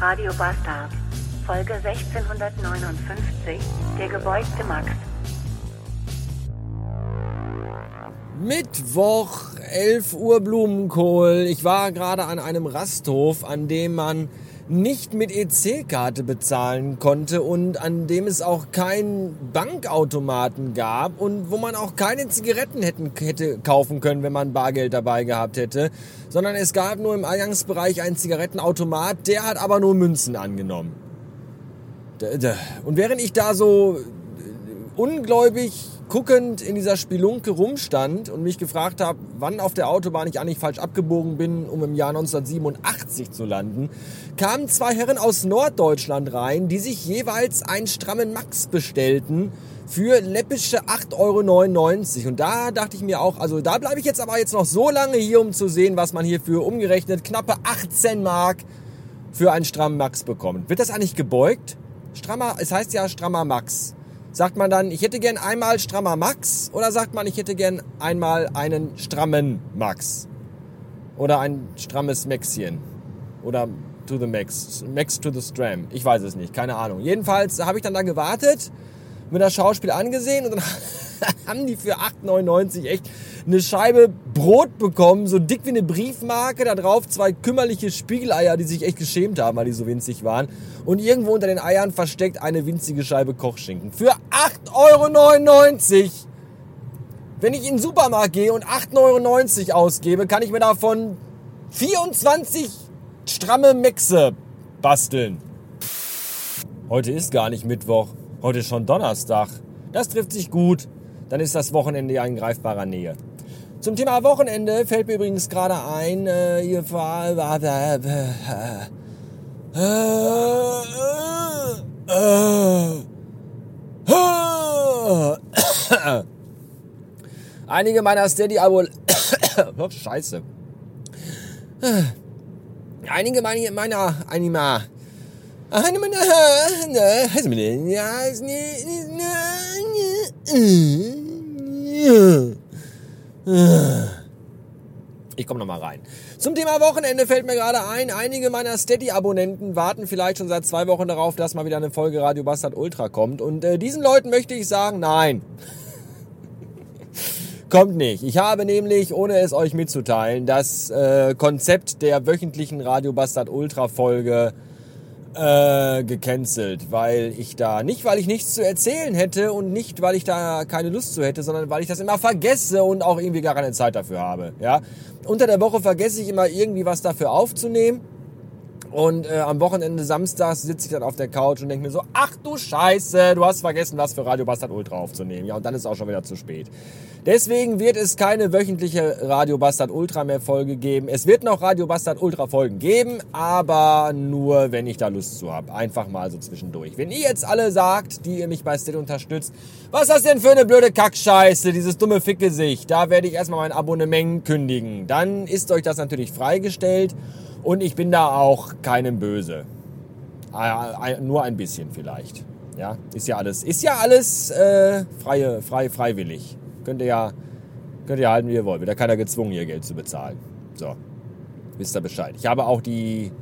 Radio Bastard. Folge 1659. Der gebeugte Max. Mittwoch, 11 Uhr Blumenkohl. Ich war gerade an einem Rasthof, an dem man nicht mit EC-Karte bezahlen konnte und an dem es auch keinen Bankautomaten gab und wo man auch keine Zigaretten hätten, hätte kaufen können, wenn man Bargeld dabei gehabt hätte, sondern es gab nur im Eingangsbereich einen Zigarettenautomat, der hat aber nur Münzen angenommen. Und während ich da so ungläubig guckend in dieser Spelunke rumstand und mich gefragt habe, wann auf der Autobahn ich eigentlich falsch abgebogen bin, um im Jahr 1987 zu landen, kamen zwei Herren aus Norddeutschland rein, die sich jeweils einen strammen Max bestellten für läppische 8,99 Euro. Und da dachte ich mir auch, also da bleibe ich jetzt aber jetzt noch so lange hier, um zu sehen, was man hier für umgerechnet knappe 18 Mark für einen strammen Max bekommt. Wird das eigentlich gebeugt? Strammer, es heißt ja strammer Max. Sagt man dann, ich hätte gern einmal strammer Max oder sagt man, ich hätte gern einmal einen strammen Max? Oder ein strammes Maxchen? Oder to the Max, Max to the Stram. Ich weiß es nicht, keine Ahnung. Jedenfalls habe ich dann da gewartet, mir das Schauspiel angesehen und dann haben die für 8,99 echt eine Scheibe Brot bekommen, so dick wie eine Briefmarke, da drauf zwei kümmerliche Spiegeleier, die sich echt geschämt haben, weil die so winzig waren. Und irgendwo unter den Eiern versteckt eine winzige Scheibe Kochschinken. Für 8,99 Euro! Wenn ich in den Supermarkt gehe und 8,99 Euro ausgebe, kann ich mir davon 24 stramme Mexe basteln. Heute ist gar nicht Mittwoch, heute ist schon Donnerstag. Das trifft sich gut, dann ist das Wochenende ja in greifbarer Nähe. Zum Thema Wochenende fällt mir übrigens gerade ein, äh, ihr war, war, äh, äh, Einige meiner Steady-Abo... Scheiße. Einige meiner... meiner... Ich komme nochmal rein. Zum Thema Wochenende fällt mir gerade ein, einige meiner Steady-Abonnenten warten vielleicht schon seit zwei Wochen darauf, dass mal wieder eine Folge Radio Bastard Ultra kommt. Und äh, diesen Leuten möchte ich sagen, nein. kommt nicht. Ich habe nämlich, ohne es euch mitzuteilen, das äh, Konzept der wöchentlichen Radio Bastard Ultra Folge äh, gecancelt, weil ich da, nicht weil ich nichts zu erzählen hätte und nicht weil ich da keine Lust zu hätte, sondern weil ich das immer vergesse und auch irgendwie gar keine Zeit dafür habe, ja. Unter der Woche vergesse ich immer irgendwie was dafür aufzunehmen und äh, am Wochenende samstags sitze ich dann auf der Couch und denke mir so, ach du Scheiße, du hast vergessen, was für Radio Bastard Ultra aufzunehmen. Ja, und dann ist auch schon wieder zu spät. Deswegen wird es keine wöchentliche Radio Bastard Ultra mehr Folge geben. Es wird noch Radio Bastard Ultra Folgen geben, aber nur, wenn ich da Lust zu habe. Einfach mal so zwischendurch. Wenn ihr jetzt alle sagt, die ihr mich bei Still unterstützt, was ist das denn für eine blöde Kackscheiße, dieses dumme Fickgesicht, da werde ich erstmal mein Abonnement kündigen. Dann ist euch das natürlich freigestellt. Und ich bin da auch keinem böse. Äh, nur ein bisschen vielleicht. Ja, ist ja alles, ist ja alles äh, freie, frei, freiwillig. Könnt ihr ja, könnt ihr halten, wie ihr wollt. Wird ja keiner gezwungen, ihr Geld zu bezahlen. So, wisst ihr Bescheid. Ich habe auch die,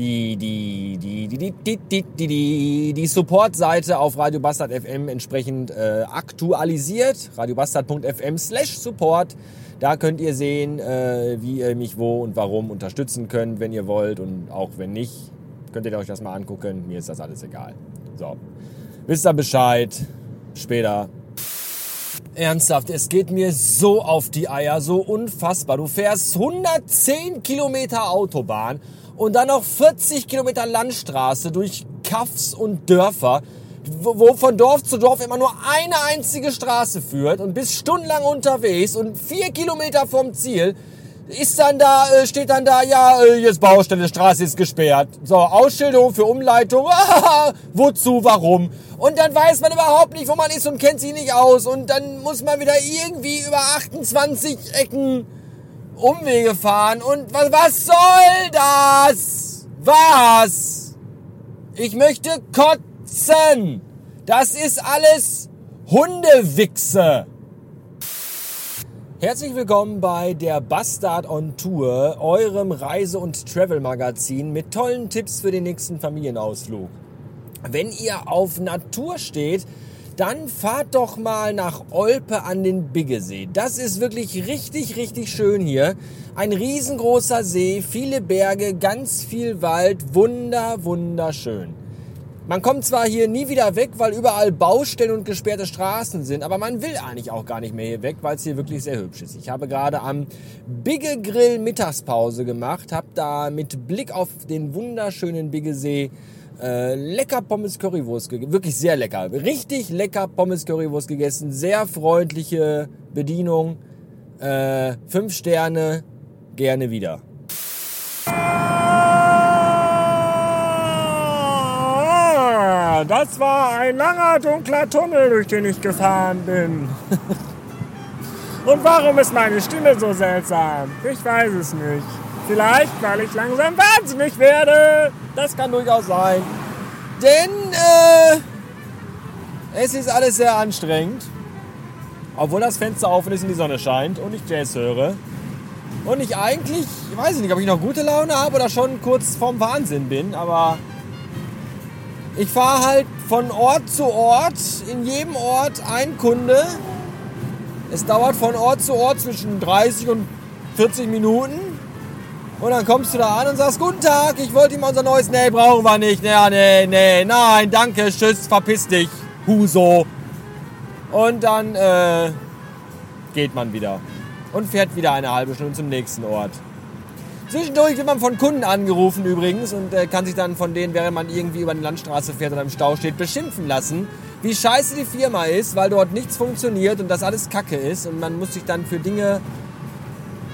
die, die, die, die, die, die, die, die, die, Support-Seite auf Radio Bastard FM entsprechend äh, aktualisiert. radiobastard.fm slash support. Da könnt ihr sehen, äh, wie ihr mich wo und warum unterstützen könnt, wenn ihr wollt. Und auch wenn nicht, könnt ihr euch das mal angucken. Mir ist das alles egal. So, wisst ihr Bescheid. Später. Ernsthaft, es geht mir so auf die Eier, so unfassbar. Du fährst 110 Kilometer Autobahn und dann noch 40 Kilometer Landstraße durch Kaffs und Dörfer wo von Dorf zu Dorf immer nur eine einzige Straße führt und bist stundenlang unterwegs und vier Kilometer vom Ziel ist dann da, äh, steht dann da, ja, äh, jetzt Baustelle, Straße ist gesperrt. So, Ausschilderung für Umleitung, wozu, warum? Und dann weiß man überhaupt nicht, wo man ist und kennt sich nicht aus. Und dann muss man wieder irgendwie über 28 Ecken Umwege fahren. Und was, was soll das? Was? Ich möchte kotzen kotzen. Das ist alles Hundewichse. Herzlich willkommen bei der Bastard on Tour, eurem Reise- und Travel-Magazin mit tollen Tipps für den nächsten Familienausflug. Wenn ihr auf Natur steht, dann fahrt doch mal nach Olpe an den Biggesee. Das ist wirklich richtig, richtig schön hier. Ein riesengroßer See, viele Berge, ganz viel Wald, wunder, wunderschön. Man kommt zwar hier nie wieder weg, weil überall Baustellen und gesperrte Straßen sind, aber man will eigentlich auch gar nicht mehr hier weg, weil es hier wirklich sehr hübsch ist. Ich habe gerade am Bigge Grill Mittagspause gemacht, habe da mit Blick auf den wunderschönen Bigge See äh, lecker Pommes Currywurst gegessen. Wirklich sehr lecker. Richtig lecker Pommes Currywurst gegessen. Sehr freundliche Bedienung. Äh, fünf Sterne. Gerne wieder. Das war ein langer, dunkler Tunnel, durch den ich gefahren bin. Und warum ist meine Stimme so seltsam? Ich weiß es nicht. Vielleicht, weil ich langsam wahnsinnig werde. Das kann durchaus sein. Denn äh, es ist alles sehr anstrengend. Obwohl das Fenster offen ist und die Sonne scheint und ich Jazz höre. Und ich eigentlich, ich weiß nicht, ob ich noch gute Laune habe oder schon kurz vorm Wahnsinn bin, aber ich fahre halt von Ort zu Ort, in jedem Ort ein Kunde. Es dauert von Ort zu Ort zwischen 30 und 40 Minuten. Und dann kommst du da an und sagst, guten Tag, ich wollte ihm unser neues, nee, brauchen wir nicht, nee, nee, nee, nein, danke, tschüss, verpiss dich, Huso. Und dann äh, geht man wieder und fährt wieder eine halbe Stunde zum nächsten Ort. Zwischendurch wird man von Kunden angerufen übrigens und äh, kann sich dann von denen, während man irgendwie über eine Landstraße fährt oder im Stau steht, beschimpfen lassen, wie scheiße die Firma ist, weil dort nichts funktioniert und das alles Kacke ist und man muss sich dann für Dinge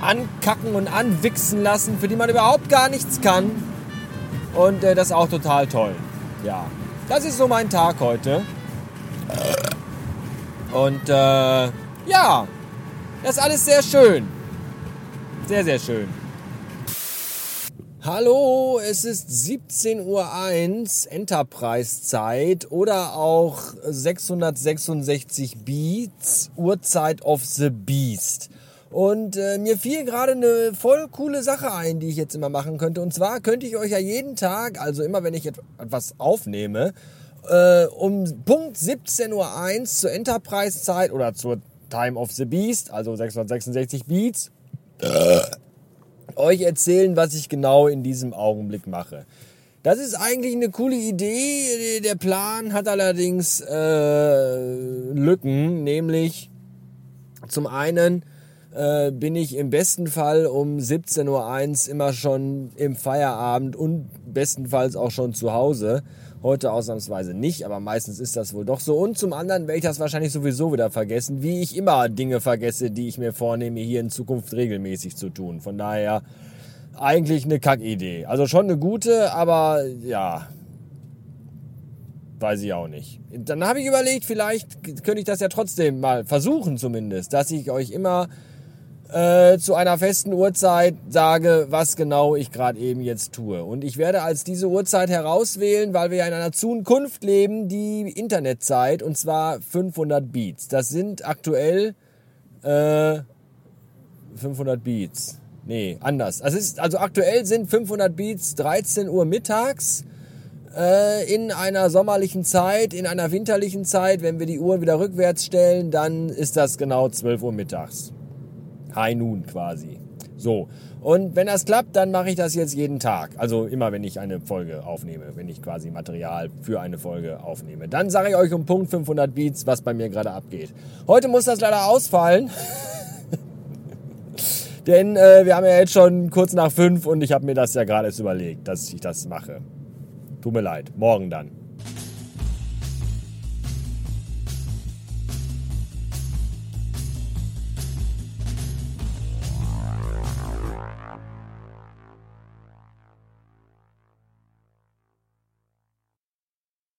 ankacken und anwichsen lassen, für die man überhaupt gar nichts kann. Und äh, das ist auch total toll. Ja, das ist so mein Tag heute. Und äh, ja, das ist alles sehr schön. Sehr, sehr schön. Hallo, es ist 17.01 Uhr Enterprise-Zeit oder auch 666 Beats, Uhrzeit of the Beast. Und äh, mir fiel gerade eine voll coole Sache ein, die ich jetzt immer machen könnte. Und zwar könnte ich euch ja jeden Tag, also immer wenn ich etwas aufnehme, äh, um Punkt 17.01 Uhr zur Enterprise-Zeit oder zur Time of the Beast, also 666 Beats, euch erzählen, was ich genau in diesem Augenblick mache. Das ist eigentlich eine coole Idee. Der Plan hat allerdings äh, Lücken, nämlich zum einen äh, bin ich im besten Fall um 17.01 Uhr immer schon im Feierabend und bestenfalls auch schon zu Hause. Heute ausnahmsweise nicht, aber meistens ist das wohl doch so. Und zum anderen werde ich das wahrscheinlich sowieso wieder vergessen, wie ich immer Dinge vergesse, die ich mir vornehme, hier in Zukunft regelmäßig zu tun. Von daher eigentlich eine Kackidee. Also schon eine gute, aber ja, weiß ich auch nicht. Dann habe ich überlegt, vielleicht könnte ich das ja trotzdem mal versuchen zumindest, dass ich euch immer äh, zu einer festen Uhrzeit sage, was genau ich gerade eben jetzt tue. Und ich werde als diese Uhrzeit herauswählen, weil wir ja in einer Zukunft leben, die Internetzeit, und zwar 500 Beats. Das sind aktuell äh, 500 Beats. Nee, anders. Also, ist, also aktuell sind 500 Beats 13 Uhr mittags äh, in einer sommerlichen Zeit, in einer winterlichen Zeit. Wenn wir die Uhr wieder rückwärts stellen, dann ist das genau 12 Uhr mittags. High Noon quasi. So. Und wenn das klappt, dann mache ich das jetzt jeden Tag. Also immer, wenn ich eine Folge aufnehme, wenn ich quasi Material für eine Folge aufnehme. Dann sage ich euch um Punkt 500 Beats, was bei mir gerade abgeht. Heute muss das leider ausfallen. Denn äh, wir haben ja jetzt schon kurz nach fünf und ich habe mir das ja gerade erst überlegt, dass ich das mache. Tut mir leid. Morgen dann.